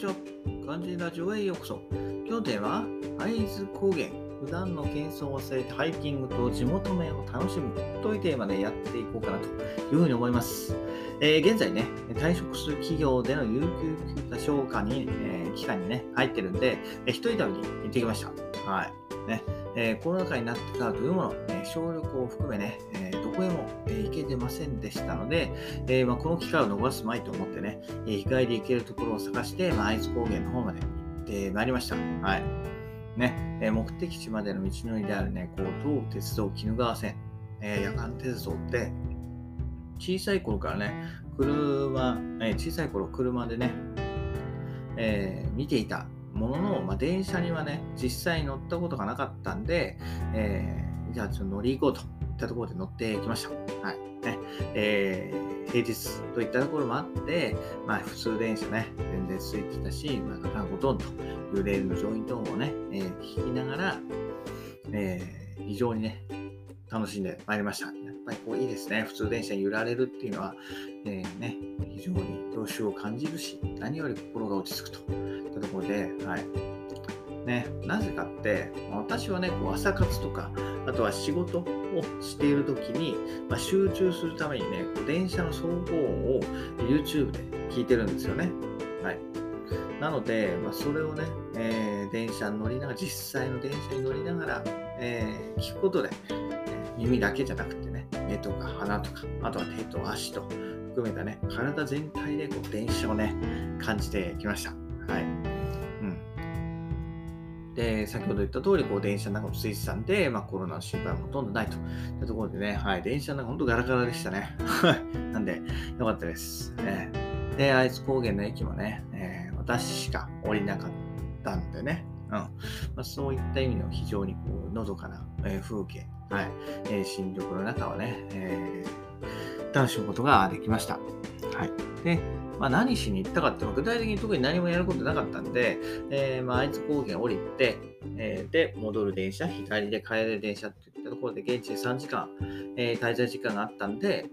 にちは。漢字ラジオへようこそ。今日のテーマは、会津高原。普段の喧騒を忘れてハイキングと地元名を楽しむというテーマでやっていこうかなというふうに思います。えー、現在ね、退職する企業での有給休暇消化に、えー、期間にね、入ってるんで、えー、一人旅に行ってきました。はい。ね、えー、コロナ禍になってからというもの、えー、小旅行を含めね、えー、どこへも、えー、行けてませんでしたので、えーまあ、この機会を逃すまいと思ってね、えー、日帰り行けるところを探して、まあ、会津高原の方まで行ってまいりました。はい。ね、えー、目的地までの道のりであるね、こう、東鉄道鬼怒川線、えー、夜間鉄道って、小さい頃からね、車、えー、小さい頃車でね、えー、見ていたものの、まあ、電車にはね、実際に乗ったことがなかったんで、えー、じゃあちょっと乗り行こうと。いったところで乗ってきました。はい。ね。えー、平日といったところもあって、まあ、普通電車ね、全然空いてたし、まあ、ほとんどいうレールの上位トーンをね、えー、聞きながら、えー、非常にね、楽しんでまいりました。やっぱりこういいですね。普通電車に揺られるっていうのは、えー、ね、非常に郷愁を感じるし、何より心が落ち着くといったところで、はい。ね、なぜかって、私はね、こう朝活とか、あとは仕事をしているときに、まあ、集中するためにね、こう電車の走行音を YouTube で聞いてるんですよね。はい。なので、まあ、それをね、えー、電車に乗りながら、実際の電車に乗りながら、えー、聞くことで、耳だけじゃなくてね、目とか鼻とか、あとは手と足と含めたね、体全体でこう電車をね、感じてきました。はい。で、先ほど言った通り、こう電車の中も水産で、まあ、コロナの心配もほとんどないと。いったところでね、はい、電車の中本当ガラガラでしたね。なんで、よかったです。えー、で、愛知高原の駅もね、えー、私しか降りなかったんでね、うん。まあ、そういった意味でも非常にこうのどかな、え風景、はい。えー、新緑の中をね、えー、楽しむことができました。はい、で、まあ、何しに行ったかっていうのは具体的に特に何もやることなかったんで、えーまあ、愛知高原降りて、えー、で、戻る電車、日帰りで帰れる電車っていったところで現地で3時間、えー、滞在時間があったんで、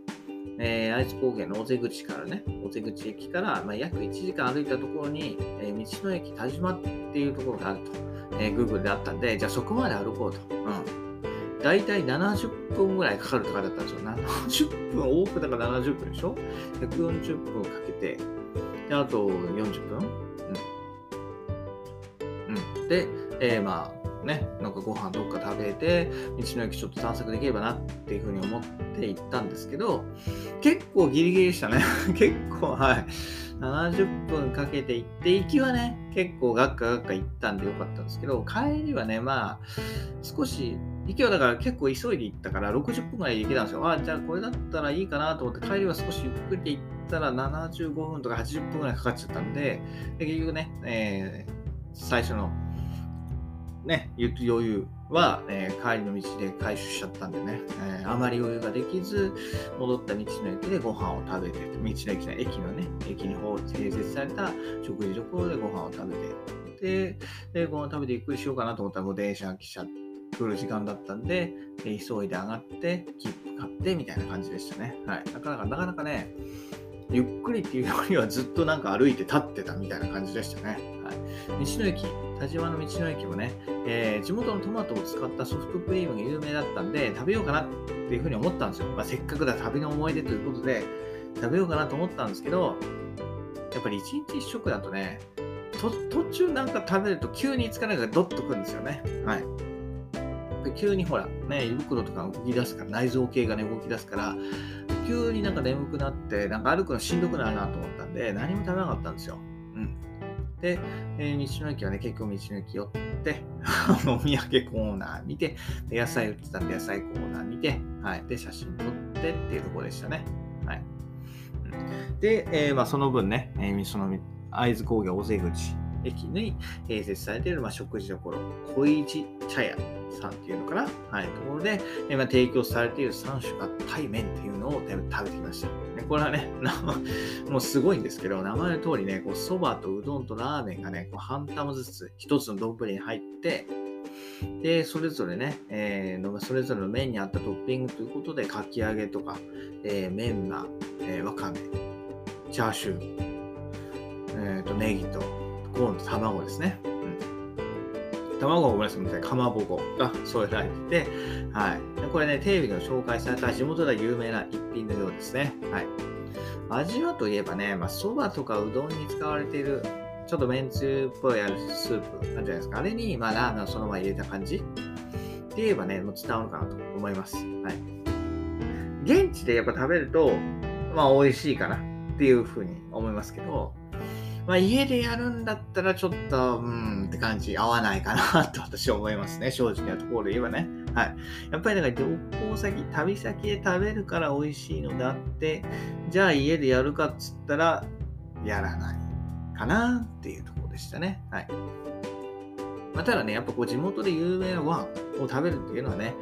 えー、愛知高原の尾瀬口からね、尾瀬口駅から、まあ、約1時間歩いたところに、えー、道の駅田島っていうところがあると、えー、Google であったんで、じゃあそこまで歩こうと。うん。大体70分ぐらいかかるとかだったんですよ。70分、多くだから70分でしょ ?140 分かけて、であと40分？うん。うん。で、えー、まあ、ね、なんかご飯どっか食べて、道の駅ちょっと探索できればなっていうふうに思って行ったんですけど、結構ギリギリでしたね。結構、はい。70分かけて行って、行きはね、結構ガッカガッカ行ったんでよかったんですけど、帰りはね、まあ、少し、行きはだから結構急いで行ったから60分ぐらいで行けたんですよ。あ、じゃあこれだったらいいかなと思って、帰りは少しゆっくりで行ったら75分とか80分ぐらいかかっちゃったんで、で結局ね、えー、最初のね、余裕は、えー、帰りの道で回収しちゃったんでね、えー、あまり余裕ができず、戻った道の駅でご飯を食べて、道の駅の駅のね、駅に併設された食事所でご飯を食べて、で、でご飯食べてゆっくりしようかなと思ったら、もう電車が来ちゃって、来る時間だったんで、急いで上がって、切符買って、みたいな感じでしたね。はい。なかなか、なかなかね、ゆっくりっていうよりはずっとなんか歩いて立ってたみたいな感じでしたね。はい、道の駅、田島の道の駅もね、えー、地元のトマトを使ったソフトクリームが有名だったんで、食べようかなっていうふうに思ったんですよ。まあ、せっかくだ旅の思い出ということで、食べようかなと思ったんですけど、やっぱり一日一食だとね、途中なんか食べると急に疲れがドッとくるんですよね。はい。急にほら、ね、胃袋とか動き出すから、内臓系がね、動き出すから、急になんか眠くなって、なんか歩くのしんどくなるなと思ったんで、何も食べなかったんですよ。うん。で、えー、道の駅はね、結構道の駅寄って、お土産コーナー見て、野菜売ってたんで野菜コーナー見て、はい。で、写真撮ってっていうところでしたね。はい。で、えー、まあ、その分ね、えー、その会津工業大瀬口駅に併設されている、まあ、食事処、小市茶屋さんっていうのかな、はい、ところで、えまあ、提供されている3種合体麺っていうのを食べてきました。これはね、もうすごいんですけど、名前の通りね、そばとうどんとラーメンがね、こう半玉ずつ1つの丼に入って、で、それぞれね、えー、それぞれの麺に合ったトッピングということで、かき揚げとか、えー、メンマ、えー、わかめ、チャーシュー、えーと、ネギとンと卵ですね。うん、卵をごめんなさい、みたいなかまぼこが添えられてて、はい。これね、テレビで紹介された地元では有名な一品のようですね。はい。味はといえばね、まあ、蕎麦とかうどんに使われている、ちょっとめんつゆっぽいあるスープなんじゃないですか。あれに、まあ、ラーメンをそのまま入れた感じって言えばね、もう伝わるかなと思います。はい。現地でやっぱ食べると、まあ、美味しいかなっていうふうに思いますけど、まあ、家でやるんだったらちょっと、うんって感じ、合わないかなと私は思いますね。正直なところで言えばね。はい。やっぱりなんか旅行先、旅先で食べるから美味しいのであって、じゃあ家でやるかっつったら、やらないかなっていうところでしたね。はい。まあ、ただね、やっぱこう地元で有名なご飯を食べるっていうのはね、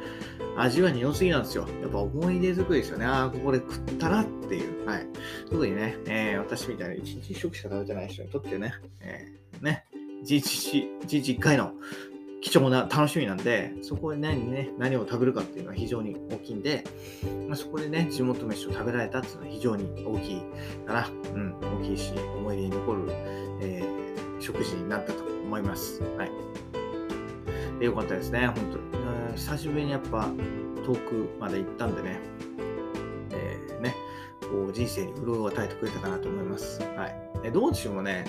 味は二の次なんですよ。やっぱ思い出作りですよね。ああ、ここで食ったなっていう。はい。特にね、えー、私みたいな一日一食しか食べてない人にとってね、えー、ね、一日一回の貴重な楽しみなんで、そこで何,、ね、何を食べるかっていうのは非常に大きいんで、まあ、そこでね、地元飯を食べられたっていうのは非常に大きいかな。うん、大きいし、思い出に残る、えー、食事になったと思います。はい。で、よかったですね、本当に。久しぶりにやっぱ遠くまで行ったんでね、えー、ね、こう人生に潤いを与えてくれたかなと思います。はい。どうしようもね、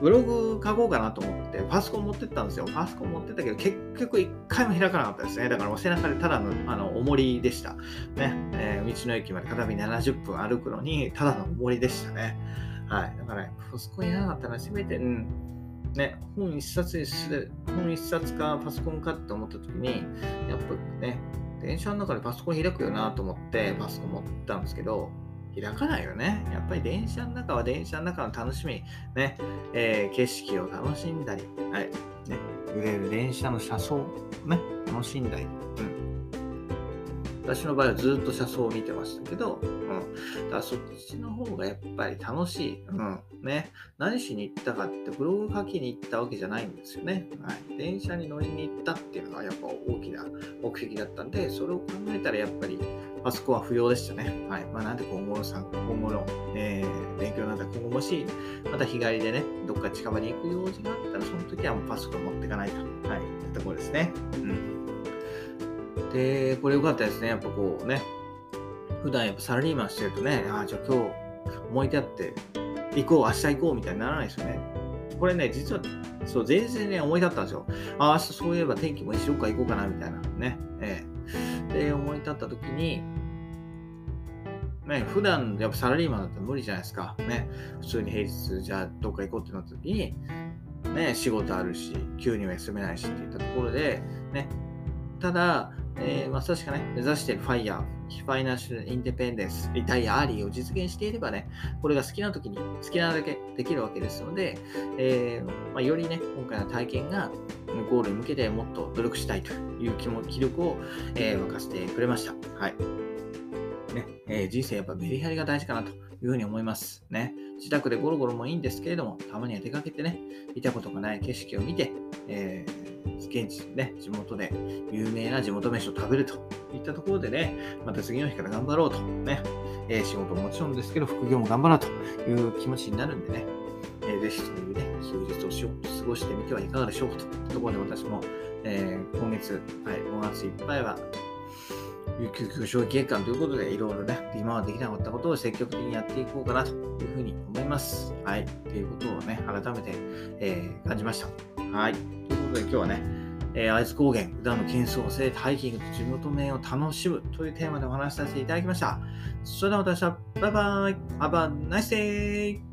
ブログ書こうかなと思って、パソコン持ってったんですよ。パソコン持ってったけど、結局一回も開かなかったですね。だから背中でただのあの重りでした。ね、えー、道の駅まで片道70分歩くのに、ただの重りでしたね。はい。だから、ね、パソコンいらなかったら、せめて、うん、ね、本一冊にする、本一冊かパソコンかって思った時に、やっぱね、電車の中でパソコン開くよなと思ってパソコン持ったんですけど、開かないよね。やっぱり電車の中は電車の中の楽しみ、ね、えー、景色を楽しんだり、はい、ね、揺れる電車の車窓、ね、楽しんだり、うん。私の場合はずっと車窓を見てましたけど、うん。だからそっちの方がやっぱり楽しい。うん。ね。何しに行ったかってブログ書きに行ったわけじゃないんですよね。はい。電車に乗りに行ったっていうのがやっぱ大きな目的だったんで、それを考えたらやっぱりパソコンは不要でしたね。はい。まあ、なんで今後の参今後の、えー、勉強なんだ、今後もし、また日帰りでね、どっか近場に行く用事があったら、その時はもうパソコン持っていかないと。はい。ってところですね。うん。で、これ良かったですね。やっぱこうね、普段やっぱサラリーマンしてるとね、ああ、じゃあ今日思い立って行こう、明日行こうみたいにならないですよね。これね、実は、そう、全然ね、思い立ったんですよ。ああ、明日そういえば天気も一緒か行こうかな、みたいなね。ええで、思い立った時に、ね、普段やっぱサラリーマンだったら無理じゃないですか。ね、普通に平日じゃあどっか行こうってなった時に、ね、仕事あるし、急には休めないしっていったところで、ね、ただ、えー、まあ、確かね、目指している FIRE、financial independence、retire early を実現していればね、これが好きな時に好きなだけできるわけですので、えー、まあ、よりね、今回の体験がゴールに向けてもっと努力したいという気も気力を、えー、沸かせてくれました。はい。ね、え人生やっぱメリハリが大事かなというふうに思います。ね。自宅でゴロゴロもいいんですけれども、たまには出かけてね、見たことがない景色を見て、えー、現地ね、地元で有名な地元飯を食べるといったところでね、また次の日から頑張ろうと、ね、えー、仕事ももちろんですけど、副業も頑張ろうという気持ちになるんでね、えー、ぜひそういうね、休日をしよう過ごしてみてはいかがでしょうかというところで私も、えー、今月、はい、5月いっぱいは、有給休消費月間ということで、いろいろね、今までできなかったことを積極的にやっていこうかなというふうに思います。はい。ということをね、改めて、えー、感じました。はい。ということで今日はね、えー、会津高原、普段の喧騒を制ハイキングと地元面を楽しむというテーマでお話しさせていただきました。それでは私は、バイバイ !Have a nice day!